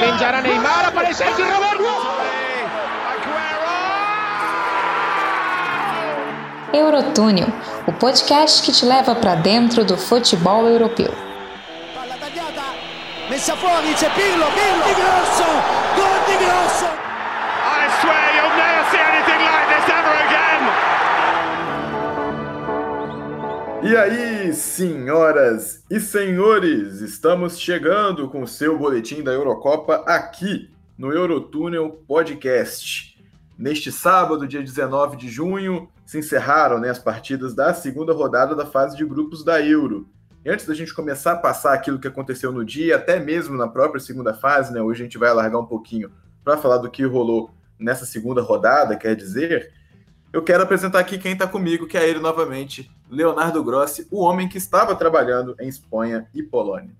Spingerà Neymar, aparece aqui Roberto! Eurotúnel, o podcast que te leva para dentro do futebol europeu. Palla tagliata, messa fuori, c'è Pirlo, Pirlo, di grosso, gol di grosso! I swear you'll never see anything like this ever again! E aí, senhoras e senhores, estamos chegando com o seu boletim da Eurocopa aqui no Eurotúnel Podcast. Neste sábado, dia 19 de junho, se encerraram né, as partidas da segunda rodada da fase de grupos da Euro. E antes da gente começar a passar aquilo que aconteceu no dia, até mesmo na própria segunda fase, né, hoje a gente vai alargar um pouquinho para falar do que rolou nessa segunda rodada, quer dizer, eu quero apresentar aqui quem está comigo, que é ele novamente, Leonardo Grossi, o homem que estava trabalhando em Espanha e Polônia.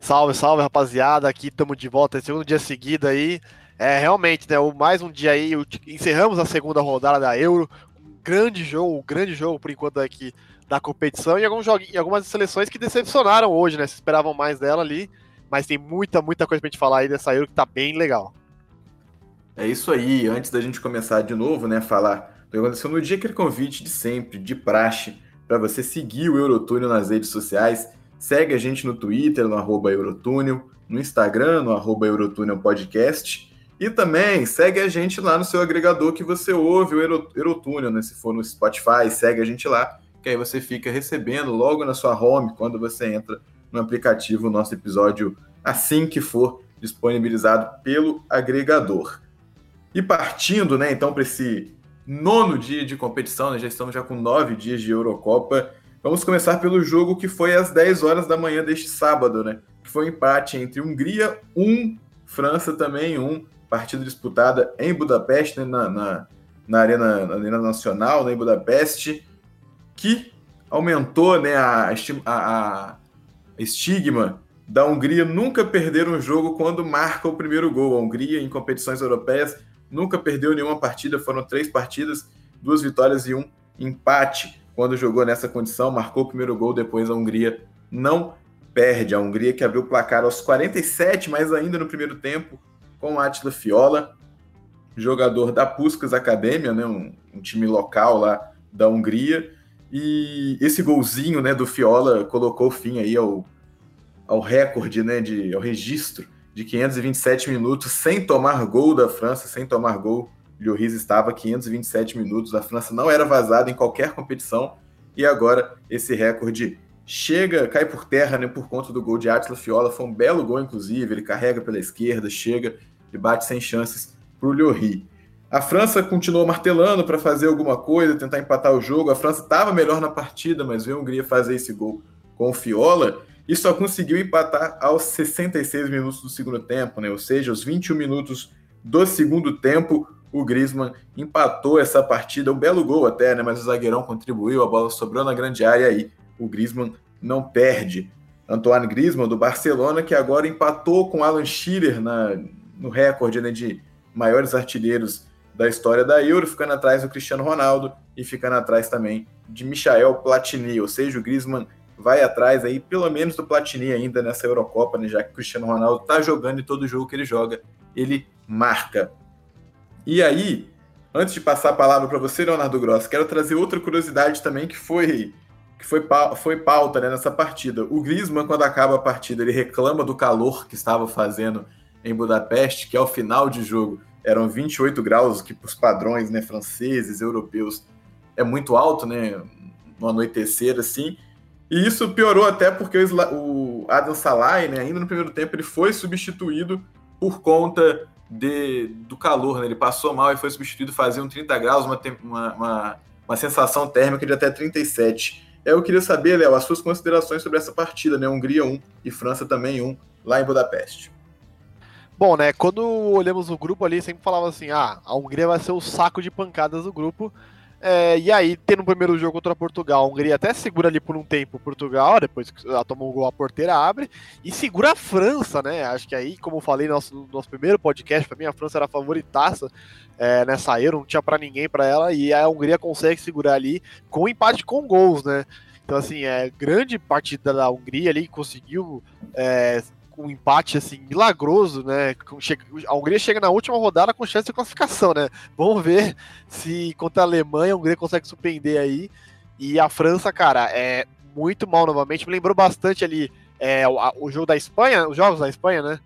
Salve, salve, rapaziada. Aqui estamos de volta, segundo dia seguido aí. É, realmente, né, mais um dia aí, encerramos a segunda rodada da Euro, um grande jogo, um grande jogo por enquanto aqui da competição e alguns e algumas seleções que decepcionaram hoje, né, se esperavam mais dela ali, mas tem muita, muita coisa pra gente falar aí dessa Euro que tá bem legal. É isso aí, antes da gente começar de novo, né, falar do que aconteceu no dia, aquele convite de sempre, de praxe, para você seguir o Eurotúnel nas redes sociais, segue a gente no Twitter, no arroba Eurotúnel, no Instagram, no arroba Eurotúnel Podcast, e também segue a gente lá no seu agregador que você ouve o Eurotúnel, né? Se for no Spotify, segue a gente lá, que aí você fica recebendo logo na sua home, quando você entra no aplicativo, o nosso episódio assim que for disponibilizado pelo agregador. E partindo, né, então, para esse nono dia de competição, né, já estamos já com nove dias de Eurocopa, vamos começar pelo jogo que foi às 10 horas da manhã deste sábado, né? Que foi um empate entre Hungria 1, um, França também 1. Um, partida disputada em Budapeste, né, na, na, na, arena, na Arena Nacional, né, em Budapeste, que aumentou né, a, a, a estigma da Hungria nunca perder um jogo quando marca o primeiro gol. A Hungria, em competições europeias, nunca perdeu nenhuma partida, foram três partidas, duas vitórias e um empate. Quando jogou nessa condição, marcou o primeiro gol, depois a Hungria não perde. A Hungria que abriu o placar aos 47, mas ainda no primeiro tempo, com Atila Fiola, jogador da Puskas Academia, né, um, um, time local lá da Hungria. E esse golzinho né, do Fiola colocou fim aí ao, ao recorde, né, de, ao registro de 527 minutos sem tomar gol da França, sem tomar gol. Lloris estava 527 minutos, a França não era vazada em qualquer competição e agora esse recorde chega, cai por terra, né, por conta do gol de Atila Fiola. Foi um belo gol, inclusive. Ele carrega pela esquerda, chega e bate sem chances para o Lloris. A França continuou martelando para fazer alguma coisa, tentar empatar o jogo. A França estava melhor na partida, mas veio a Hungria fazer esse gol com o Fiola e só conseguiu empatar aos 66 minutos do segundo tempo, né? Ou seja, aos 21 minutos do segundo tempo, o Griezmann empatou essa partida. Um belo gol até, né? Mas o zagueirão contribuiu, a bola sobrou na grande área e aí o Griezmann não perde. Antoine Griezmann, do Barcelona, que agora empatou com Alan Shearer na, no recorde né, de maiores artilheiros da história da Euro, ficando atrás do Cristiano Ronaldo e ficando atrás também de Michael Platini, ou seja, o Griezmann vai atrás aí pelo menos do Platini ainda nessa Eurocopa, né, já que Cristiano Ronaldo está jogando e todo jogo que ele joga, ele marca. E aí, antes de passar a palavra para você, Leonardo Gross, quero trazer outra curiosidade também que foi que foi, foi pauta né, nessa partida. O Griezmann, quando acaba a partida, ele reclama do calor que estava fazendo em Budapeste, que ao final de jogo eram 28 graus, que para os padrões né, franceses, europeus, é muito alto, né? No anoitecer, assim. E isso piorou até porque o Adam Salai, né, ainda no primeiro tempo, ele foi substituído por conta de, do calor, né? Ele passou mal e foi substituído, fazia um 30 graus, uma, uma, uma, uma sensação térmica de até 37. Eu queria saber, Léo, as suas considerações sobre essa partida, né? Hungria 1 e França também 1, lá em Budapeste. Bom, né, quando olhamos o grupo ali, sempre falava assim, ah, a Hungria vai ser o saco de pancadas do grupo, é, e aí, tendo o primeiro jogo contra Portugal, a Hungria até segura ali por um tempo Portugal, depois que ela toma um gol, a porteira abre, e segura a França, né? Acho que aí, como eu falei no nosso, no nosso primeiro podcast, para mim a França era a favoritaça é, nessa Euro, não tinha para ninguém para ela, e a Hungria consegue segurar ali com empate com gols, né? Então, assim, é grande partida da Hungria ali, conseguiu é, um empate assim milagroso, né? A Hungria chega na última rodada com chance de classificação, né? Vamos ver se contra a Alemanha a Hungria consegue surpreender aí. E a França, cara, é muito mal novamente. Me lembrou bastante ali é, o, o, jogo da Espanha, os jogos da Espanha, né?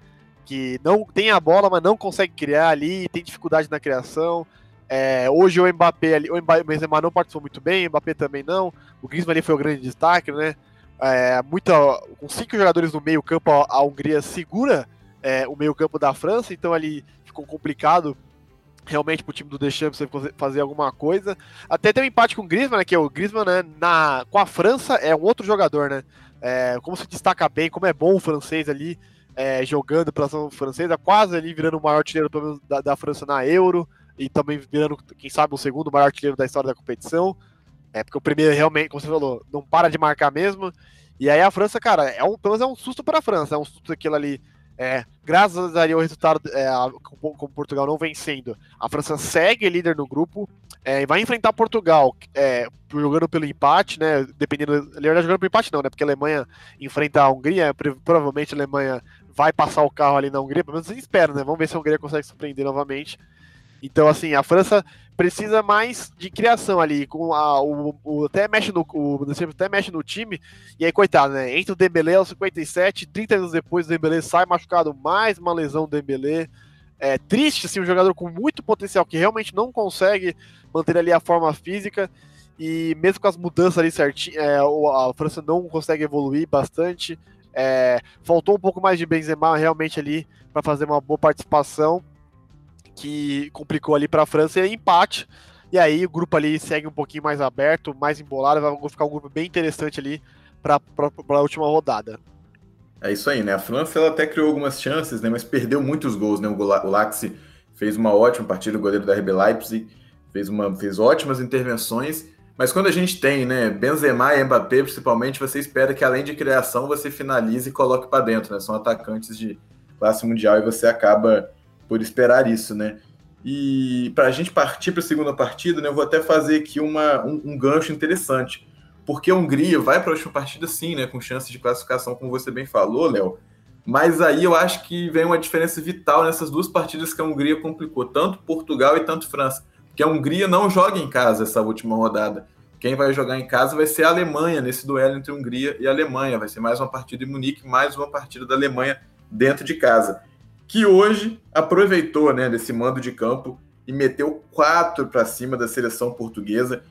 Que não tem a bola, mas não consegue criar ali, tem dificuldade na criação. É, hoje o Mbappé ali, o Mbappé, Benzema não participou muito bem, o Mbappé também não. O Griezmann ali foi o grande destaque, né? É, muita, com cinco jogadores no meio campo, a, a Hungria segura é, o meio campo da França, então ali ficou complicado realmente pro time do Deschamps fazer alguma coisa. Até tem um empate com o Griezmann, né, que é o Griezmann né, na, com a França é um outro jogador, né? É, como se destaca bem, como é bom o francês ali é, jogando pela seleção francesa, quase ali virando o maior artilheiro da, da, França na Euro e também virando, quem sabe, o segundo maior artilheiro da história da competição. É porque o primeiro realmente, como você falou, não para de marcar mesmo. E aí a França, cara, é um, pelo menos é um susto para a França, é um susto aquilo ali é, graças a o resultado é, com Portugal não vencendo, a França segue líder no grupo, é, vai enfrentar Portugal é, jogando pelo empate, né? Dependendo, verdade jogando pelo empate não, né? Porque a Alemanha enfrenta a Hungria, provavelmente a Alemanha vai passar o carro ali na Hungria, pelo menos espera, né? Vamos ver se a Hungria consegue surpreender novamente. Então, assim, a França precisa mais de criação ali, com a, o, o, até mexe no o, até mexe no time, e aí, coitado, né? Entra o Dembélé aos 57, 30 anos depois o Dembélé sai machucado, mais uma lesão do Dembélé. É triste, assim, um jogador com muito potencial que realmente não consegue manter ali a forma física, e mesmo com as mudanças ali certinho, é, a França não consegue evoluir bastante. É, faltou um pouco mais de Benzema realmente ali para fazer uma boa participação que complicou ali para a França e empate. E aí o grupo ali segue um pouquinho mais aberto, mais embolado, vai ficar um grupo bem interessante ali para a última rodada. É isso aí, né? A França ela até criou algumas chances, né? Mas perdeu muitos gols, né? O Laxi fez uma ótima partida, o goleiro da RB Leipzig fez, uma, fez ótimas intervenções. Mas quando a gente tem, né, Benzema e Mbappé, principalmente, você espera que além de criação, você finalize e coloque para dentro, né? São atacantes de classe mundial e você acaba por esperar isso, né? E para a gente partir para a segunda partida, né, eu vou até fazer aqui uma, um, um gancho interessante. Porque a Hungria vai para a última partida, sim, né, com chance de classificação, como você bem falou, Léo. Mas aí eu acho que vem uma diferença vital nessas duas partidas que a Hungria complicou, tanto Portugal e tanto França. Porque a Hungria não joga em casa essa última rodada. Quem vai jogar em casa vai ser a Alemanha, nesse duelo entre Hungria e Alemanha. Vai ser mais uma partida em Munique, mais uma partida da Alemanha dentro de casa que hoje aproveitou né, desse mando de campo e meteu quatro para cima da seleção portuguesa.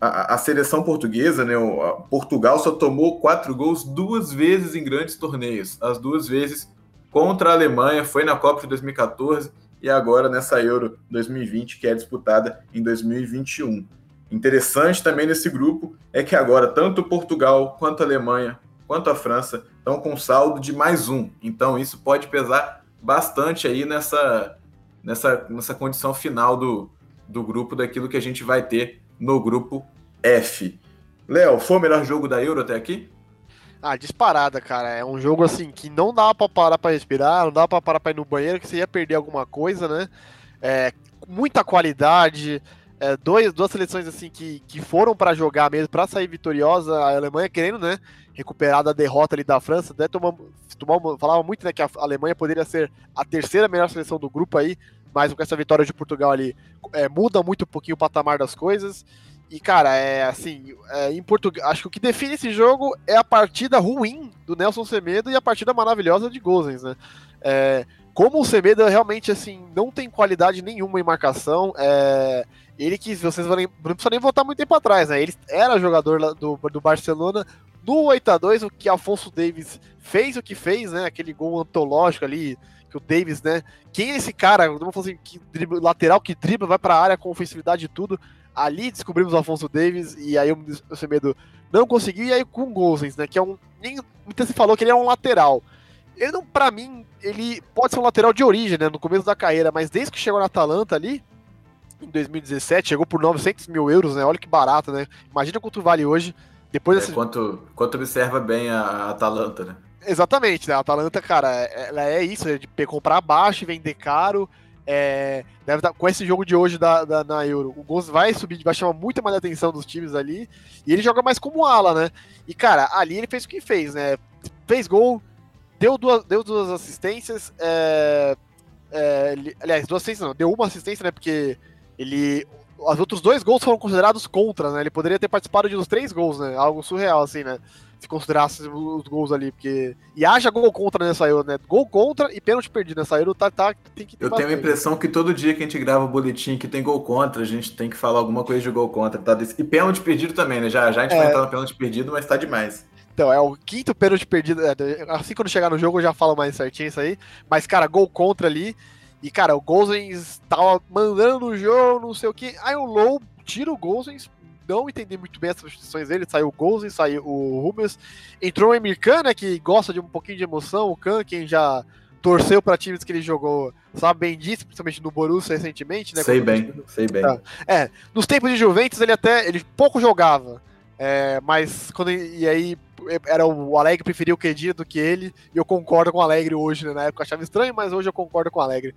A, a, seleção portuguesa, né, o, Portugal só tomou quatro gols duas vezes em grandes torneios. As duas vezes contra a Alemanha, foi na Copa de 2014 e agora nessa Euro 2020, que é disputada em 2021. Interessante também nesse grupo é que agora tanto Portugal quanto a Alemanha quanto a França estão com saldo de mais um. Então isso pode pesar bastante aí nessa, nessa, nessa condição final do, do grupo, daquilo que a gente vai ter no grupo F. Léo, foi o melhor jogo da Euro até aqui? Ah, disparada, cara. É um jogo assim que não dá para parar para respirar, não dá para parar para ir no banheiro, que você ia perder alguma coisa, né? É, muita qualidade, é, dois, duas seleções assim que, que foram para jogar mesmo, para sair vitoriosa. A Alemanha querendo, né, recuperar da derrota ali da França. Até tomamos, tomamos, falava muito, né, que a Alemanha poderia ser a terceira melhor seleção do grupo aí, mas com essa vitória de Portugal ali é, muda muito um pouquinho o patamar das coisas. E, cara, é assim, é, em Portugal, acho que o que define esse jogo é a partida ruim do Nelson Semedo e a partida maravilhosa de Gozens, né? É, como o Semedo realmente, assim, não tem qualidade nenhuma em marcação, é, ele que, vocês não precisa nem voltar muito tempo atrás, né? Ele era jogador do, do Barcelona no 8x2, o que Alfonso Davis fez o que fez, né? Aquele gol antológico ali, que o Davis, né? Quem é esse cara? Vamos falar assim, que dribla, lateral que dribla, vai pra área com ofensividade e tudo. Ali descobrimos o Alfonso Davis e aí o Semedo não conseguiu. E aí com o Gozens, né? Que é um. Nem, muita se falou que ele é um lateral. Ele não, pra mim, ele pode ser um lateral de origem, né? No começo da carreira, mas desde que chegou na Atalanta ali, em 2017, chegou por 900 mil euros, né? Olha que barato, né? Imagina quanto vale hoje. Depois é, desse... quanto, quanto observa bem a Atalanta, né? Exatamente, né? A Atalanta, cara, ela é isso, é de comprar baixo e vender caro. É, deve dar, com esse jogo de hoje da, da, na Euro, o Gomes vai subir, vai chamar muito mais atenção dos times ali. E ele joga mais como ala, né? E, cara, ali ele fez o que fez, né? Fez gol, deu duas, deu duas assistências. É, é, aliás, duas assistências não, deu uma assistência, né? Porque ele. Os outros dois gols foram considerados contra, né? Ele poderia ter participado de uns três gols, né? Algo surreal, assim, né? Se considerasse os gols ali, porque. E haja gol contra nessa Euro, né? Gol contra e pênalti perdido nessa Euro, tá, tá, tem que ter Eu tenho a impressão que todo dia que a gente grava o boletim que tem gol contra, a gente tem que falar alguma coisa de gol contra, tá? E pênalti perdido também, né? Já, já a gente É. vai entrar no pênalti perdido, mas tá demais. Então, é o quinto pênalti perdido. é, Assim quando chegar no jogo eu já falo mais certinho isso aí. Mas, cara, gol contra ali. E, cara, o Gozens tava mandando o jogo, não sei o que. Aí o Low tira o Gozens. Não entendi muito bem as substituições dele. Saiu o Gozens, saiu o Rubens. Entrou o Emir Khan, né, que gosta de um pouquinho de emoção. O Khan, quem já torceu para times que ele jogou, sabe bem disso, principalmente no Borussia recentemente, né? sei bem, sei bem. Tá. É, nos tempos de Juventus ele até ele pouco jogava, é, mas quando e aí era o Alegre preferia o Kedira do que ele e eu concordo com o Alegre hoje, né? Na época eu achava estranho, mas hoje eu concordo com o Alegre.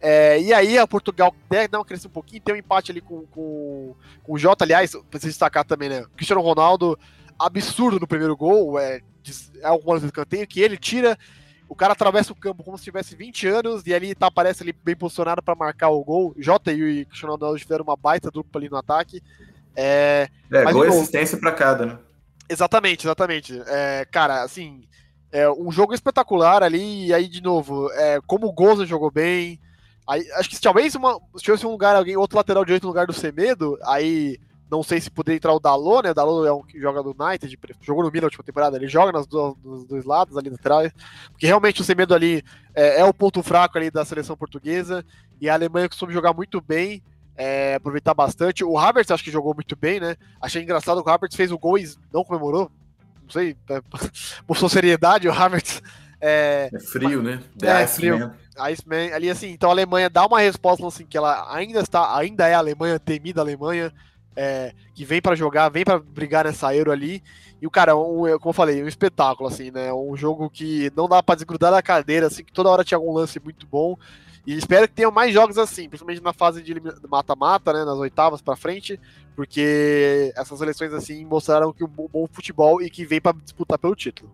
É, e aí a Portugal deve dar uma crescer um pouquinho, tem um empate ali com, com, com o Jota, aliás, preciso destacar também, né? O Cristiano Ronaldo, absurdo no primeiro gol, é, é do escanteio, que ele tira, o cara atravessa o campo como se tivesse 20 anos, e ali tá, aparece ali bem posicionado para marcar o gol. Jota e o Cristiano Ronaldo fizeram uma baita dupla ali no ataque. É, É, Mas gol e novo- assistência pra cada, né? Exatamente, exatamente. É, cara, assim, é um jogo espetacular ali, e aí, de novo, é, como o Goza jogou bem. Aí, acho que se talvez uma, se tivesse um lugar, alguém, outro lateral direito no lugar do Semedo, aí não sei se poderia entrar o Dalot, né? O Dalot é um que joga do United, jogou no Milan na última temporada, ele joga nas duas, nos dois lados ali atrás, porque realmente o Semedo ali é, é o ponto fraco ali da seleção portuguesa, e a Alemanha costuma jogar muito bem, é, aproveitar bastante. O Havertz acho que jogou muito bem, né? Achei engraçado que o Havertz fez o gol e não comemorou. Não sei, é, mostrou seriedade o Havertz. É, É frio, né? É, Ice frio. Man. Iceman, ali assim, então a Alemanha dá uma resposta assim que ela ainda está, ainda é a Alemanha, temida Alemanha, é, que vem pra jogar, vem pra brigar nessa Euro ali. E o cara, um, como eu falei, um espetáculo assim, né? Um jogo que não dá pra desgrudar da cadeira, assim, que toda hora tinha algum lance muito bom. E espero que tenham mais jogos assim, principalmente na fase de mata-mata, né, nas oitavas pra frente, porque essas seleções assim mostraram que o bom bom futebol e que vem pra disputar pelo título.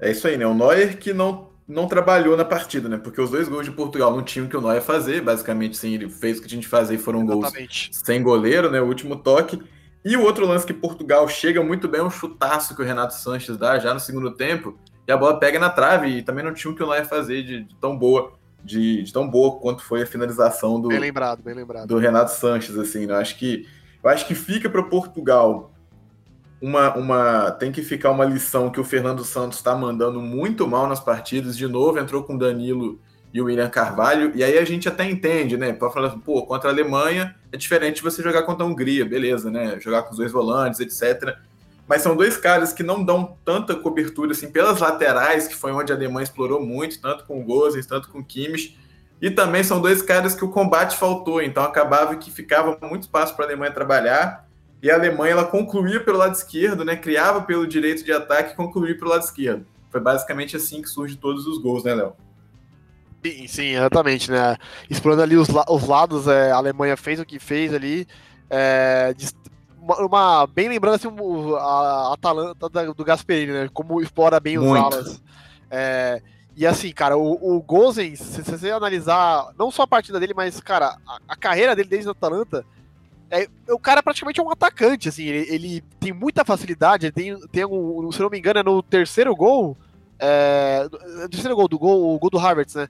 É isso aí, né? O Neuer que não, não trabalhou na partida, né? Porque os dois gols de Portugal não tinham o que o Neuer fazer. Basicamente, sim, ele fez o que tinha de fazer e foram gols Exatamente. sem goleiro, né? O último toque. E o outro lance que Portugal chega muito bem é um chutaço que o Renato Sanches dá já no segundo tempo. E a bola pega na trave e também não tinha o que o Neuer fazer de, de tão boa, de, de tão boa quanto foi a finalização do, Bem lembrado, bem lembrado. do Renato Sanches, assim, né? Eu acho que eu acho que fica para Portugal uma, uma tem que ficar uma lição que o Fernando Santos está mandando muito mal nas partidas. De novo entrou com o Danilo e o William Carvalho e aí a gente até entende, né? Para falar, assim, pô, contra a Alemanha é diferente de você jogar contra a Hungria, beleza, né? Jogar com os dois volantes, etc. Mas são dois caras que não dão tanta cobertura assim pelas laterais, que foi onde a Alemanha explorou muito, tanto com o Gozens, tanto com o Kimmich. E também são dois caras que o combate faltou, então acabava que ficava muito espaço para a Alemanha trabalhar. E a Alemanha ela concluía pelo lado esquerdo, né? Criava pelo direito de ataque e concluía pelo lado esquerdo. Foi basicamente assim que surge todos os gols, né, Léo? Sim, sim, exatamente, né? Explorando ali os, la- os lados, é, a Alemanha fez o que fez ali. é, uma, uma- bem lembrando assim, o- a Atalanta do Gasperini, né? Como explora bem os Muito. alas. É, e assim, cara, o, o Gozens, se, se você analisar não só a partida dele, mas, cara, a, a carreira dele desde a Atalanta, é, o cara praticamente é um atacante, assim, ele, ele tem muita facilidade, ele tem, tem um, se não me engano, é no terceiro gol, é, no terceiro gol do gol, o gol do Havertz, né?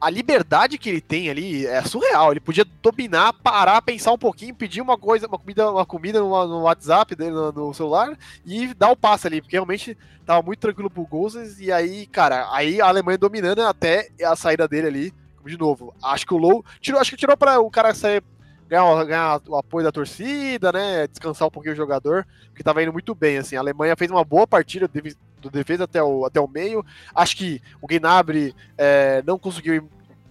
A liberdade que ele tem ali é surreal. Ele podia dominar, parar, pensar um pouquinho, pedir uma coisa, uma comida, uma comida no, no WhatsApp dele, no, no celular e dar o passe ali, porque realmente tava muito tranquilo pro Gozes. E aí, cara, aí a Alemanha dominando até a saída dele ali. De novo, acho que o Low tirou, acho que tirou para o cara sair ganhar, ganhar o apoio da torcida, né? Descansar um pouquinho o jogador, porque tava indo muito bem. Assim, a Alemanha fez uma boa partida, do defesa até o, até o meio. Acho que o Gnabry é, não conseguiu.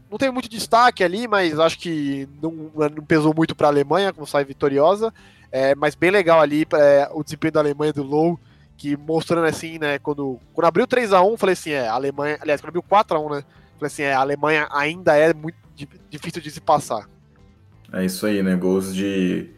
Não teve muito destaque ali, mas acho que não, não pesou muito para a Alemanha, como sai vitoriosa. É, mas bem legal ali é, o desempenho da Alemanha do Low, que mostrando assim, né? Quando, quando abriu 3x1, falei assim: é, a Alemanha. Aliás, quando abriu 4x1, né? Falei assim: é, a Alemanha ainda é muito difícil de se passar. É isso aí, né? Gols de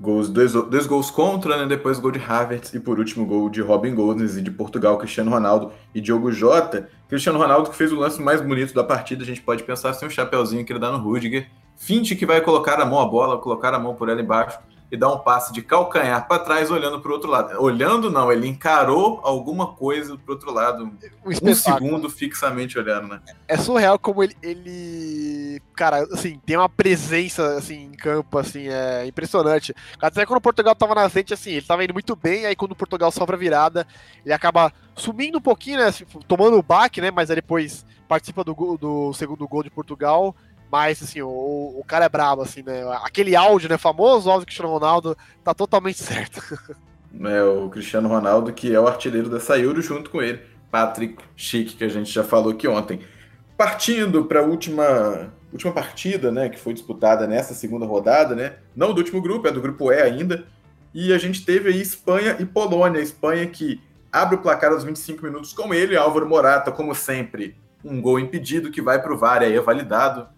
Gols, dois, dois gols contra, né? Depois gol de Havertz e por último gol de Robin Gosens e de Portugal, Cristiano Ronaldo e Diogo Jota. Cristiano Ronaldo que fez o lance mais bonito da partida, a gente pode pensar assim, um chapeuzinho que ele dá no Rudiger. Finte que vai colocar a mão à bola, colocar a mão por ela embaixo e dá um passe de calcanhar para trás, olhando para o outro lado. Olhando, não, ele encarou alguma coisa para outro lado. Um, um, segundo fixamente olhando, né? É surreal como ele, ele. Cara, assim, tem uma presença assim, em campo, assim, é impressionante. Até quando o Portugal tava na frente, assim, ele tava indo muito bem, aí quando o Portugal sofre a virada, ele acaba sumindo um pouquinho, né? Assim, tomando o baque, né? Mas aí depois participa do, do segundo gol de Portugal mas, assim, o, o cara é brabo, assim, né? Aquele áudio, né, famoso, óbvio que o Cristiano Ronaldo tá totalmente certo. É, o Cristiano Ronaldo, que é o artilheiro dessa Euro, junto com ele, Patrick Schick, que a gente já falou aqui ontem. Partindo para a última, última partida, né, que foi disputada nessa segunda rodada, né? Não do último grupo, é do grupo E ainda. E a gente teve aí Espanha e Polônia. Espanha que abre o placar aos 25 minutos com ele, Álvaro Morata, como sempre, um gol impedido que vai para o VAR, aí é validado.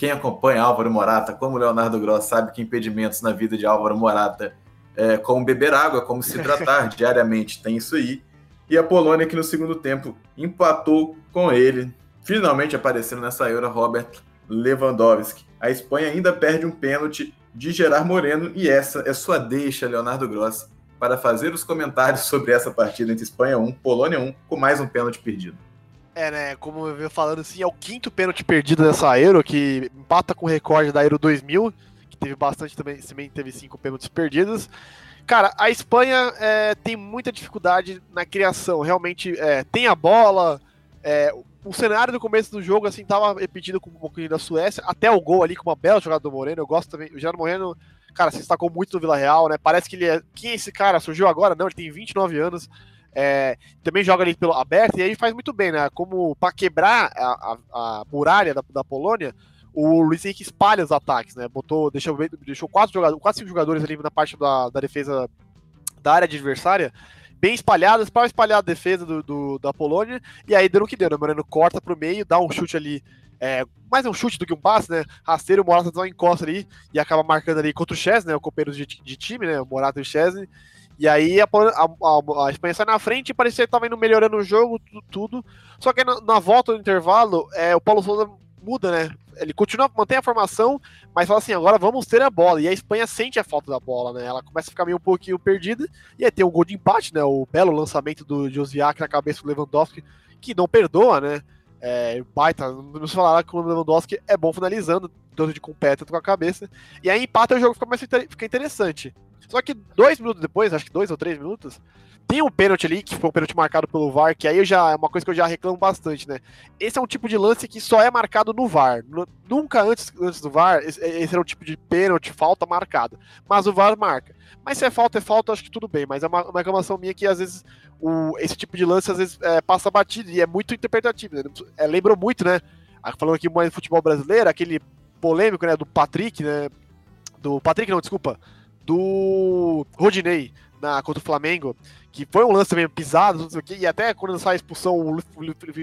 Quem acompanha Álvaro Morata, como Leonardo Gross, sabe que impedimentos na vida de Álvaro Morata é como beber água, como se hidratar diariamente, tem isso aí. E a Polônia, que no segundo tempo empatou com ele, finalmente aparecendo nessa Euro, Robert Lewandowski. A Espanha ainda perde um pênalti de Gerard Moreno e essa é sua deixa, Leonardo Gross, para fazer os comentários sobre essa partida entre Espanha 1, Polônia 1, com mais um pênalti perdido. É, né? Como eu venho falando assim, é o quinto pênalti perdido nessa Euro, que empata com o recorde da Euro 2000, que teve bastante também, também teve cinco pênaltis perdidos. Cara, a Espanha é, tem muita dificuldade na criação. Realmente é, tem a bola. É, o cenário do começo do jogo assim tava repetido com um pouquinho da Suécia, até o gol ali com uma bela jogada do Moreno. Eu gosto também. O Gerardo Moreno, cara, se destacou muito no Vila Real, né? Parece que ele é. Quem é esse cara? Surgiu agora? Não, ele tem 29 anos. É, também joga ali pelo aberto e aí faz muito bem, né? Como para quebrar a, a, a muralha da, da, Polônia, o Luiz Henrique espalha os ataques, né? Botou, deixou, deixou quatro jogadores, quatro cinco jogadores ali na parte da, da defesa da área adversária, bem espalhadas para espalhar a defesa do, do, da Polônia. E aí deu o que deu, né? O Moreno corta pro meio, dá um chute ali. É, mais um chute do que um passe, né? Rasteiro, o Morata dá uma encosta ali e acaba marcando ali contra o Chesney, né? O companheiro de, de time, né? O Morata e o Chesney. E aí a, a, a, Espanha sai na frente e parecia que estava indo melhorando o jogo, tudo. tudo. Só que na, na, volta do intervalo, é, o Paulo Souza muda, né? Ele continua, mantém a formação, mas fala assim, agora vamos ter a bola. E a Espanha sente a falta da bola, né? Ela começa a ficar meio um pouquinho perdida. E aí tem um gol de empate, né? O belo lançamento do Josiak na cabeça do Lewandowski, que não perdoa, né? É, baita, nos falaram que o Lewandowski é bom finalizando, tanto de com o pé, tanto com a cabeça. E aí empata o jogo fica mais fica interessante. Só que dois minutos depois, acho que dois ou três minutos, tem um pênalti ali, que foi um pênalti marcado pelo VAR, que aí já é uma coisa que eu já reclamo bastante, né? Esse é um tipo de lance que só é marcado no VAR. Nunca antes, antes do VAR, esse, esse era um tipo de pênalti, falta marcada. Mas o VAR marca. Mas se é falta, é falta, acho que tudo bem. Mas é uma, uma reclamação minha que às vezes o, esse tipo de lance às vezes é, passa batido e é muito interpretativo. Né? É, lembrou muito, né? Falando aqui mais de futebol brasileiro, aquele polêmico, né, do Patrick, né? Do Patrick, não, desculpa do Rodinei na, contra o Flamengo, que foi um lance também pisado, não sei o quê, e até quando sai a expulsão, o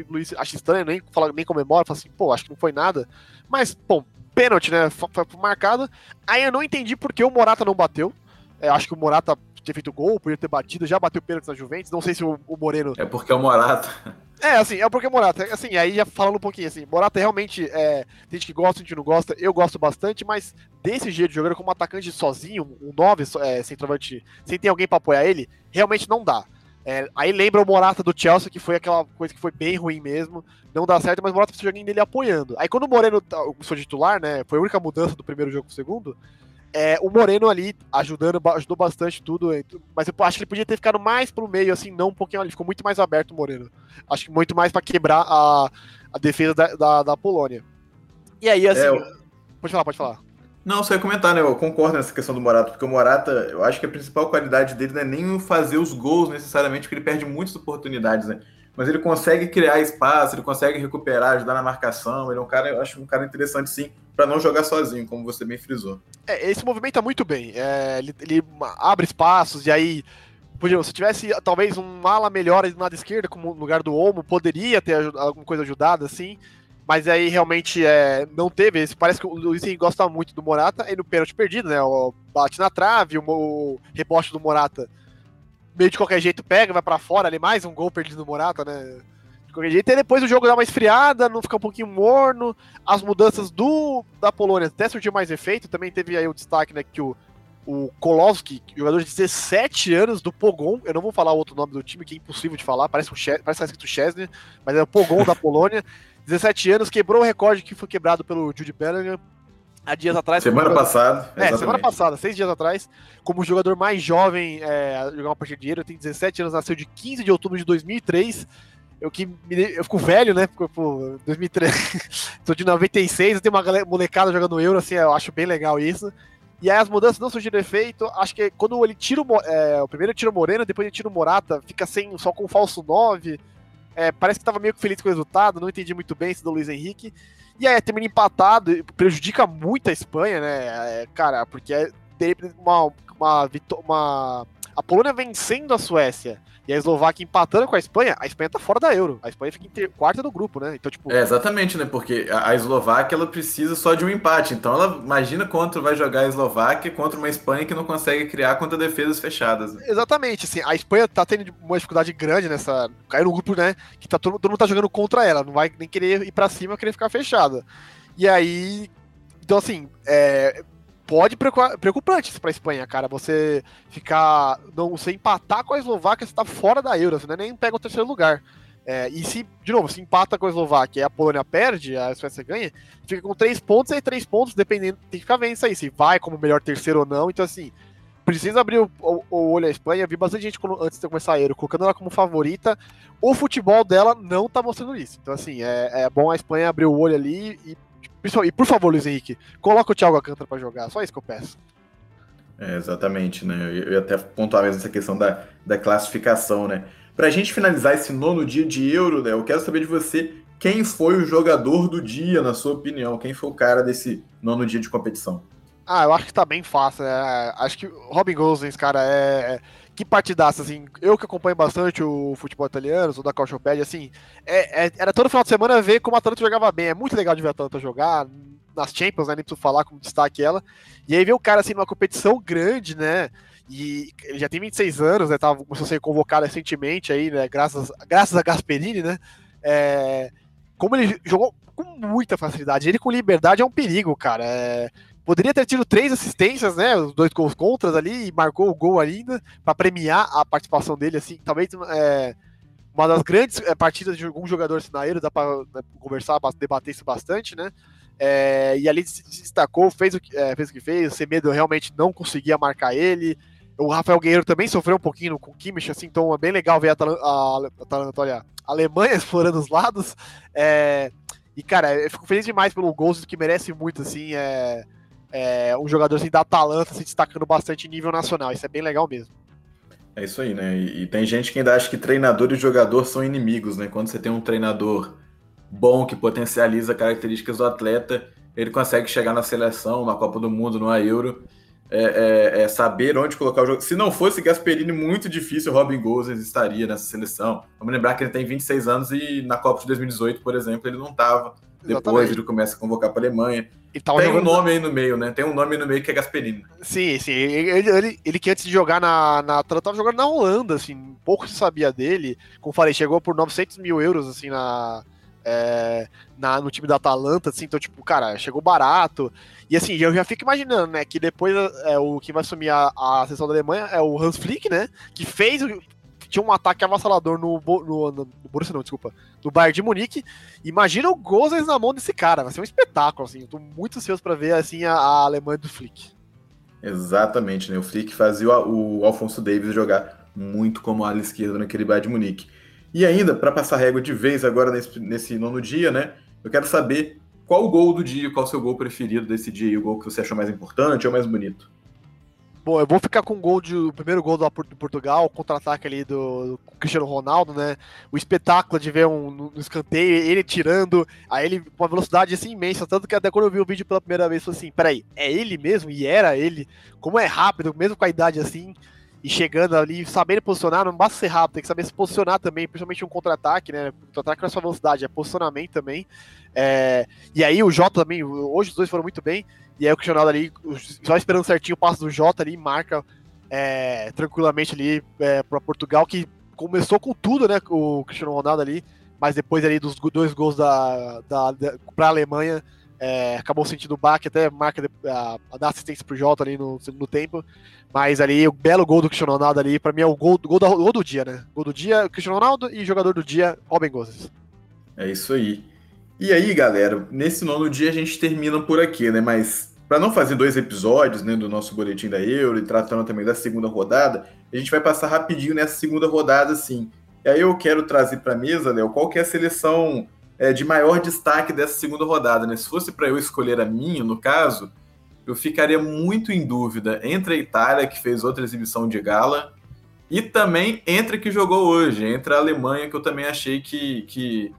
Luiz acha estranho, nem, fala, nem comemora, fala assim, pô, acho que não foi nada. Mas, bom, pênalti, né? Foi marcado. Aí eu não entendi por que o Morata não bateu. É, acho que o Morata ter feito gol, podia ter batido, já bateu pênalti na Juventus. Não sei se o, o Moreno. É porque é o Morata. É, assim, é porque Morata, assim, aí já falando um pouquinho, assim, Morata realmente, é, tem gente que gosta, tem gente que não gosta, eu gosto bastante, mas desse jeito, jogando como atacante sozinho, um 9 é, centroavante, sem ter alguém para apoiar ele, realmente não dá. É, aí lembra o Morata do Chelsea, que foi aquela coisa que foi bem ruim mesmo, não dá certo, mas o Morata precisa jogar dele apoiando. Aí quando o Moreno foi tá, titular, né, foi a única mudança do primeiro jogo pro segundo, é, o Moreno ali ajudando, ajudou bastante tudo, mas eu acho que ele podia ter ficado mais pro meio, assim, não um pouquinho ali, ficou muito mais aberto o Moreno. Acho que muito mais para quebrar a, a defesa da, da, da, Polônia. E aí, assim. É, eu... Pode falar, pode falar. Não, só ia comentar, né? Eu concordo nessa questão do Morata, porque o Morata, eu acho que a principal qualidade dele não é nem fazer os gols necessariamente, porque ele perde muitas oportunidades, né? Mas ele consegue criar espaço, ele consegue recuperar, ajudar na marcação. Ele é um cara, eu acho um cara interessante, sim, para não jogar sozinho, como você bem frisou. É, esse movimenta muito bem. É, ele, ele, abre espaços e aí. Se tivesse talvez um ala melhor na lado esquerda, como no lugar do Olmo, poderia ter alguma coisa ajudada, assim. Mas aí realmente é, não teve. Parece que o Luiz gosta muito do Morata e no pênalti perdido, né? O, bate na trave, o, o rebote do Morata meio de qualquer jeito pega, vai para fora ali, mais um gol perdido no Morata, né? Qualquer jeito. E depois o jogo dá uma esfriada, não fica um pouquinho morno. As mudanças do da Polônia até surtiu mais efeito. Também teve aí o destaque, né, que o, o Kolowski, jogador de 17 anos do Pogon, eu não vou falar o outro nome do time, que é impossível de falar, parece, um parece que tá escrito Chesney, mas é o Pogon da Polônia. 17 anos, quebrou o recorde que foi quebrado pelo Jude Bellingham há dias atrás. Semana passada. É, semana passada, seis dias atrás, como jogador mais jovem é, a jogar uma partida de dinheiro, tem 17 anos, nasceu de 15 de outubro de 2003. Eu que me, eu fico velho, né? Porque, pô, 2003, tô de 96, eu tenho uma molecada jogando Euro, assim, eu acho bem legal isso. E aí as mudanças não surgiram efeito. Acho que quando ele tira o, é, o primeiro tira o Moreno, depois ele tira o Morata, fica sem só com o falso 9. É, parece que tava meio que feliz com o resultado, não entendi muito bem esse do Luiz Henrique. E aí termina empatado, prejudica muito a Espanha, né? É, cara, porque é uma, uma, uma, a Polônia vencendo a Suécia e a Eslováquia empatando com a Espanha, a Espanha tá fora da Euro. A Espanha fica em quarta do grupo, né? Então, tipo. É, exatamente, né? Porque a, a Eslováquia ela precisa só de um empate. Então ela imagina quanto vai jogar a Eslováquia contra uma Espanha que não consegue criar contra defesas fechadas. Né? Exatamente, assim, a Espanha tá tendo uma dificuldade grande nessa. Caiu no grupo, né? Que tá todo, todo mundo tá jogando contra ela. Não vai nem querer ir para cima, querer ficar fechada. E aí. Então, assim, é, pode preocupante isso pra Espanha, cara. Você ficar. Não, você empatar com a Eslováquia, você tá fora da Euro, você é nem pega o terceiro lugar. É, e se, de novo, se empata com a Eslováquia e a Polônia perde, a Suécia ganha, fica com três pontos, e três pontos, dependendo, tem que ficar vendo isso aí, se vai como melhor terceiro ou não. Então, assim, precisa abrir o, o, o olho à Espanha. Vi bastante gente antes de começar a Euro, colocando ela como favorita. O futebol dela não tá mostrando isso. Então, assim, é, é bom a Espanha abrir o olho ali e e por favor, Luiz Henrique, coloca o Thiago Alcântara para jogar, só isso que eu peço. É, exatamente, né? Eu ia até pontuar mesmo essa questão da, da classificação, né? Pra gente finalizar esse nono dia de Euro, né? Eu quero saber de você quem foi o jogador do dia, na sua opinião? Quem foi o cara desse nono dia de competição? Ah, eu acho que tá bem fácil, né? Acho que Robin Gosens, cara, é que partidaça, assim, eu que acompanho bastante o futebol italiano, sou da Calciopédia, assim, é, é, era todo final de semana ver como a Atalanta jogava bem, é muito legal de ver a Atalanta jogar, nas Champions, né, nem preciso falar como destaque ela, e aí ver o cara, assim, numa competição grande, né, e ele já tem 26 anos, né, tava, começou a ser convocado recentemente aí, né, graças, graças a Gasperini, né, é, como ele jogou com muita facilidade, ele com liberdade é um perigo, cara, é, Poderia ter tido três assistências, né? Os dois gols contras ali e marcou o gol ainda para premiar a participação dele, assim. Talvez é, uma das grandes é, partidas de algum jogador sinaeiro, dá para né, conversar, debater isso bastante, né? É, e ali se destacou, fez o, é, fez o que fez. O Semedo realmente não conseguia marcar ele. O Rafael Guerreiro também sofreu um pouquinho com o Kimmich, assim, então é bem legal ver a, a, a, a Alemanha explorando os lados. É, e, cara, eu fico feliz demais pelo Gols, que merece muito, assim. É, é, um jogador assim, da Atalanta se destacando bastante em nível nacional. Isso é bem legal mesmo. É isso aí, né? E, e, tem gente que ainda acha que treinador e jogador são inimigos, né? Quando você tem um treinador bom que potencializa características do atleta, ele consegue chegar na seleção, na Copa do Mundo, no Euro. É, é, é, saber onde colocar o jogo. Se não fosse Gasperini, muito difícil Robin Gosens estaria nessa seleção. Vamos lembrar que ele tem 26 anos e na Copa de 2018, por exemplo, ele não estava. Depois ele começa a convocar para a Alemanha. Tem um nome aí no meio, né? Tem um nome no meio que é Gasperini. Sim, sim. Ele, ele, ele que antes de jogar na, na Atlanta tava jogando na Holanda, assim, pouco se sabia dele. Como falei, chegou por 900 mil euros, assim, na, é, na, no time da Atalanta, assim, então, tipo, cara, chegou barato. E assim, eu já fico imaginando, né, que depois é, o que vai assumir a, a sessão da Alemanha é o Hans Flick, né, que fez, tinha um ataque avassalador no, no, no, no Borussia, não, desculpa, no Bayern de Munique. Imagina o Gozens na mão desse cara, vai ser um espetáculo, assim. Eu tô muito ansioso para ver, assim, a, a, Alemanha do Flick. Exatamente, né? O Flick fazia o, o Alfonso Davis jogar muito como ala esquerda naquele Bayern de Munique. E ainda, para passar régua de vez agora nesse, nesse nono dia, né? Eu quero saber qual o gol do dia, qual o seu gol preferido desse dia, o gol que você achou mais importante ou mais bonito. Bom, eu vou ficar com o gol de, o primeiro gol do, do Portugal, contra-ataque ali do, do, Cristiano Ronaldo, né? O espetáculo de ver um no, escanteio, ele tirando, aí ele com uma velocidade assim imensa, tanto que até quando eu vi o vídeo pela primeira vez, falei assim, peraí, é ele mesmo? E era ele? Como é rápido, mesmo com a idade assim. e chegando ali, sabendo posicionar, não basta ser rápido, tem que saber se posicionar também, principalmente um contra-ataque, né? Contra-ataque não é só velocidade, é posicionamento também. É, e aí o Jota também, hoje os dois foram muito bem, e aí o Cristiano ali, só esperando certinho o passo do Jota ali, marca é, tranquilamente ali é, para Portugal, que começou com tudo, né? O Cristiano Ronaldo ali, mas depois ali dos dois gols da, da, da para a Alemanha, é, acabou sentindo o baque, até marca a, a dar assistência pro Jota ali no segundo tempo. Mas ali, o belo gol do Cristiano Ronaldo ali, pra mim é o gol, gol, da, gol do dia, né? Gol do dia, Cristiano Ronaldo e jogador do dia, Robin Gozes. É isso aí. E aí, galera, nesse nono dia a gente termina por aqui, né? Mas para não fazer dois episódios né, do nosso boletim da Euro e tratando também da segunda rodada, a gente vai passar rapidinho nessa segunda rodada, sim. E aí eu quero trazer para mesa, Léo, qual que é a seleção é, de maior destaque dessa segunda rodada, né? Se fosse para eu escolher a minha, no caso, eu ficaria muito em dúvida entre a Itália, que fez outra exibição de gala, e também entre a que jogou hoje, entre a Alemanha, que eu também achei que, que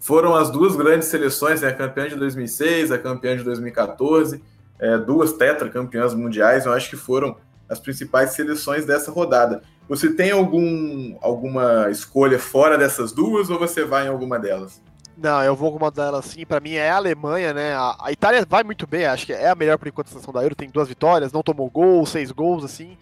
foram as duas grandes seleções, né? a campeã de 2006, a campeã de 2014, é, duas tetracampeãs mundiais, eu acho que foram as principais seleções dessa rodada. Você tem algum, alguma escolha fora dessas duas ou você vai em alguma delas? Não, eu vou com uma delas sim. Para mim é a Alemanha, né? A, a, Itália vai muito bem, acho que é a melhor por enquanto seleção da Euro. Tem duas vitórias, não tomou gol, seis gols, assim.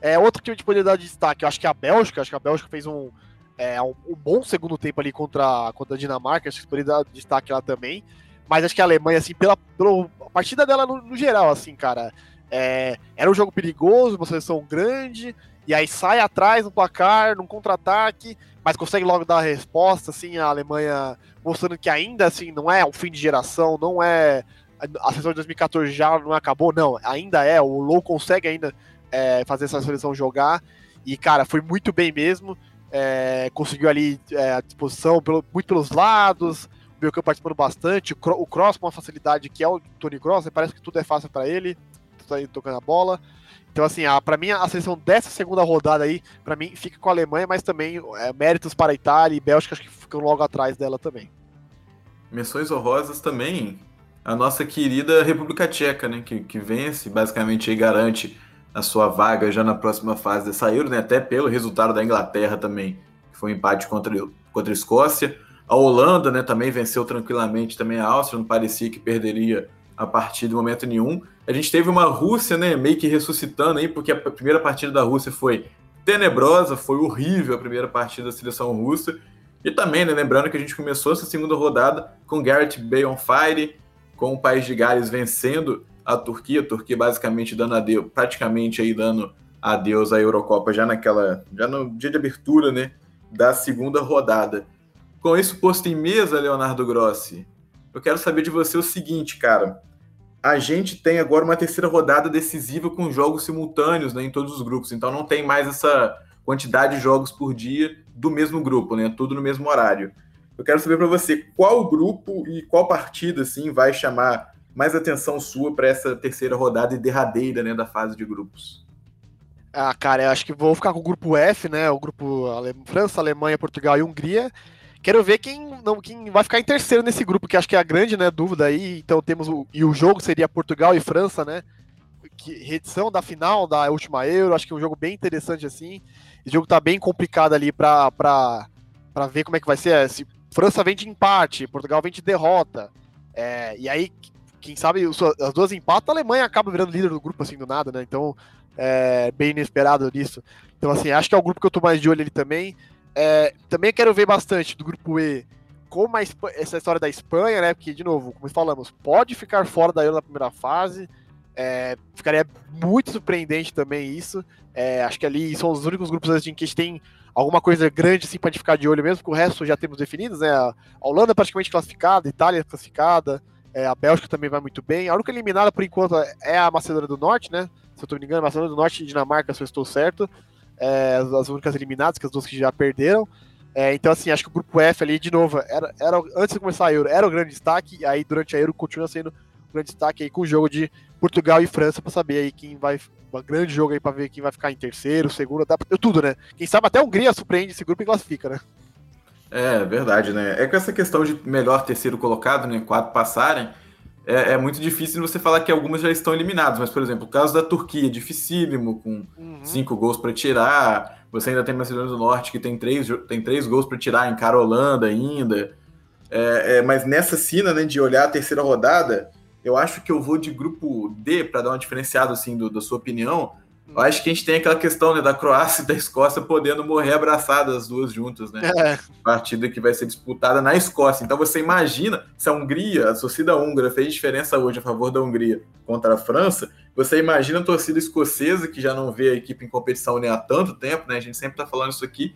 É outro que a gente poderia dar destaque. Eu acho que a Bélgica, acho que a Bélgica fez um, é, um, um, bom segundo tempo ali contra, contra a Dinamarca. Acho que poderia dar destaque lá também. Mas acho que a Alemanha, assim, pela, pela partida dela no, no geral, assim, cara, é, era um jogo perigoso, uma seleção grande, e aí sai atrás no placar, num contra-ataque, mas consegue logo dar a resposta, assim, a Alemanha mostrando que ainda assim não é o fim de geração, não é a seleção de 2014 já não acabou, não, ainda é, o Low consegue ainda é, fazer essa seleção jogar, e cara, foi muito bem mesmo, é, conseguiu ali é, a disposição pelo, muito pelos lados, o meio campo participando bastante, o, o Cross com uma facilidade que é o Tony Cross, né, parece que tudo é fácil para ele, tá tocando a bola, então, assim, para mim, a seleção dessa segunda rodada aí, para mim, fica com a Alemanha, mas também é, méritos para a Itália e Bélgica, acho que ficam logo atrás dela também. Menções honrosas também, a nossa querida República Tcheca, né, que, que vence, basicamente aí garante a sua vaga já na próxima fase dessa Euro, né, até pelo resultado da Inglaterra também, que foi um empate contra, contra a Escócia. A Holanda, né, também venceu tranquilamente também a Áustria, não parecia que perderia a partir de momento nenhum. A gente teve uma Rússia, né, meio que ressuscitando aí, porque a primeira partida da Rússia foi tenebrosa, foi horrível a primeira partida da seleção russa. E também, né, lembrando que a gente começou essa segunda rodada com Garrett Bale on fire, com o país de Gales vencendo a Turquia, a Turquia basicamente dando adeus, praticamente aí dando adeus à Eurocopa já naquela, já no dia de abertura, né, da segunda rodada. Com isso posto em mesa, Leonardo Grossi, eu quero saber de você o seguinte, cara. A gente tem agora uma terceira rodada decisiva com jogos simultâneos né, em todos os grupos, então não tem mais essa quantidade de jogos por dia do mesmo grupo, né? Tudo no mesmo horário. Eu quero saber para você qual grupo e qual partida assim vai chamar mais atenção sua para essa terceira rodada e derradeira, né, da fase de grupos. Ah, cara, eu acho que vou ficar com o grupo F, né? O grupo Ale... França, Alemanha, Portugal e Hungria. Quero ver quem, não, quem vai ficar em terceiro nesse grupo, que acho que é a grande né, dúvida aí. Então temos o, e o jogo seria Portugal e França, né? Que, redição da final da última Euro, acho que é um jogo bem interessante assim. Esse jogo tá bem complicado ali para para ver como é que vai ser. É, se França vem de empate, Portugal vem de derrota. É, e aí, quem sabe, as duas empatam, a Alemanha acaba virando líder do grupo assim do nada, né? Então, é bem inesperado nisso. Então, assim, acho que é o grupo que eu tô mais de olho ali também. É, também quero ver bastante do grupo E como essa história da Espanha, né? Porque, de novo, como falamos, pode ficar fora da Euro na primeira fase. É, ficaria muito surpreendente também isso. É, acho que ali são os únicos grupos assim, que a gente tem alguma coisa grande assim, para ficar de olho mesmo, que o resto já temos definidos, né? A Holanda praticamente classificada, a Itália classificada, é, a Bélgica também vai muito bem. A única eliminada por enquanto é a Macedônia do Norte, né? Se eu estou me engano, Macedônia do Norte e Dinamarca, se eu estou certo é, as únicas eliminadas, que as duas que já perderam. É, então, assim, acho que o grupo F ali, de novo, era, era antes de começar a Euro, era o grande destaque, aí durante a Euro continua sendo o grande destaque aí com o jogo de Portugal e França para saber aí quem vai. Um grande jogo aí para ver quem vai ficar em terceiro, segundo, dá pra, tudo, né? Quem sabe até a Hungria surpreende esse grupo e classifica, né? É, verdade, né? É com essa questão de melhor terceiro colocado, né? Quatro passarem. é, é, muito difícil você falar que algumas já estão eliminadas, mas, por exemplo, o caso da Turquia, dificílimo, com uhum. cinco gols para tirar. Você ainda tem Macedônia do Norte, que tem três, tem três gols para tirar, encara a Holanda ainda. É, é, mas nessa cena né, de olhar a terceira rodada, eu acho que eu vou de grupo D para dar uma diferenciada assim, do, da sua opinião eu acho que a gente tem aquela questão né, da Croácia e da Escócia podendo morrer abraçadas as duas juntas, né? É. Partida que vai ser disputada na Escócia. Então você imagina se a Hungria, a torcida húngara, fez diferença hoje a favor da Hungria contra a França. Você imagina a torcida escocesa, que já não vê a equipe em competição nem há tanto tempo, né? A gente sempre está falando isso aqui.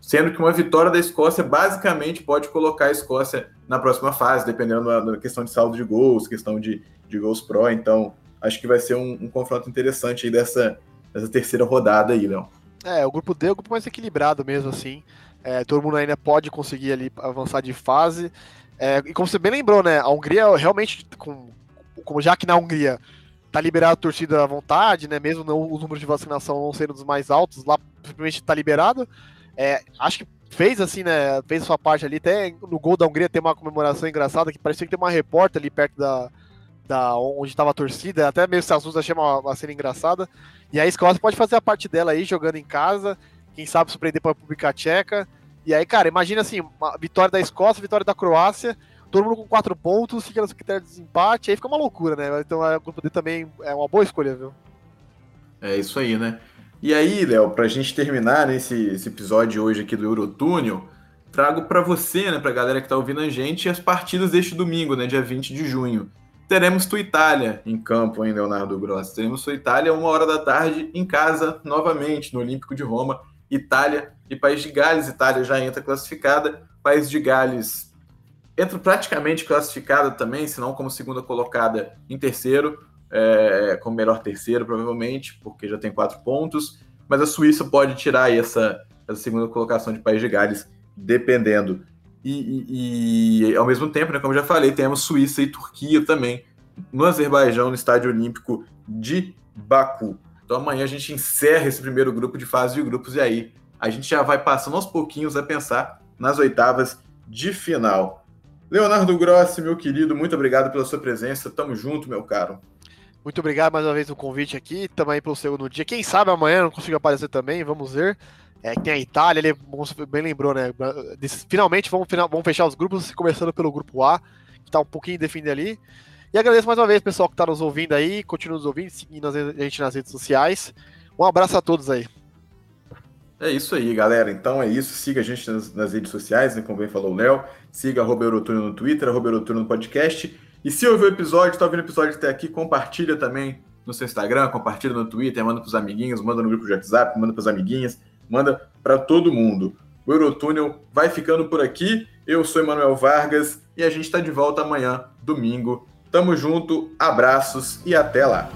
Sendo que uma vitória da Escócia basicamente pode colocar a Escócia na próxima fase, dependendo da, da questão de saldo de gols, questão de, de gols pró. Então, acho que vai ser um, um confronto interessante aí dessa, nessa terceira rodada aí, Léo. É, o grupo D é o grupo mais equilibrado mesmo, assim. É, todo mundo ainda pode conseguir ali avançar de fase. É, e como você bem lembrou, né? A Hungria realmente, com, como já que na Hungria tá liberada a torcida à vontade, né? Mesmo não, os números de vacinação não sendo dos mais altos, lá simplesmente tá liberado. É, acho que fez assim, né? Fez sua parte ali. Até no gol da Hungria tem uma comemoração engraçada que parecia que tem uma repórter ali perto da, da onde estava a torcida, até meio se assusta, achei uma, uma cena engraçada. E a Escócia pode fazer a parte dela aí, jogando em casa, quem sabe surpreender para a República Tcheca. E aí, cara, imagina assim, vitória da Escócia, vitória da Croácia, todo mundo com quatro pontos, fica no critério de desempate, aí fica uma loucura, né? Então o grupo D também é uma boa escolha, viu? É isso aí, né? E aí, Léo, para a gente terminar esse, esse episódio hoje aqui do Eurotúnel, trago para você, né, para a galera que está ouvindo a gente, as partidas deste domingo, né, dia 20 de junho teremos tua Itália em campo, hein, Leonardo Grossi? Teremos tua Itália uma hora da tarde em casa, novamente, no Olímpico de Roma. Itália e País de Gales. Itália já entra classificada. País de Gales entra praticamente classificada também, se não como segunda colocada em terceiro, é, como melhor terceiro, provavelmente, porque já tem quatro pontos. Mas a Suíça pode tirar essa, essa segunda colocação de País de Gales, dependendo. E, e, e, ao mesmo tempo, né, como já falei, temos Suíça e Turquia também no Azerbaijão, no Estádio Olímpico de Baku. Então amanhã a gente encerra esse primeiro grupo de fase de grupos e aí a gente já vai passando aos pouquinhos a pensar nas oitavas de final. Leonardo Grossi, meu querido, muito obrigado pela sua presença. Tamo junto, meu caro. Muito obrigado mais uma vez pelo convite aqui, também pelo segundo dia. Quem sabe amanhã não consigo aparecer também, vamos ver. É, tem a Itália, ele bem lembrou, né? Finalmente vamos, vamos fechar os grupos, começando pelo grupo A, que está um pouquinho definido ali. E agradeço mais uma vez, pessoal, que está nos ouvindo aí, continua nos ouvindo, seguindo a gente nas redes sociais. Um abraço a todos aí. É isso aí, galera. Então é isso. Siga a gente nas, nas redes sociais, né, como bem falou o Léo. Siga Eurotúnio no Twitter, Eurotúnio no podcast. E se ouviu o episódio, está ouvindo o episódio até aqui, compartilha também no seu Instagram, compartilha no Twitter, manda para os amiguinhos, manda no grupo de WhatsApp, manda para as amiguinhas manda para todo mundo. O Eurotúnel vai ficando por aqui. Eu sou Emanuel Vargas e a gente está de volta amanhã, domingo. Tamo junto, abraços e até lá.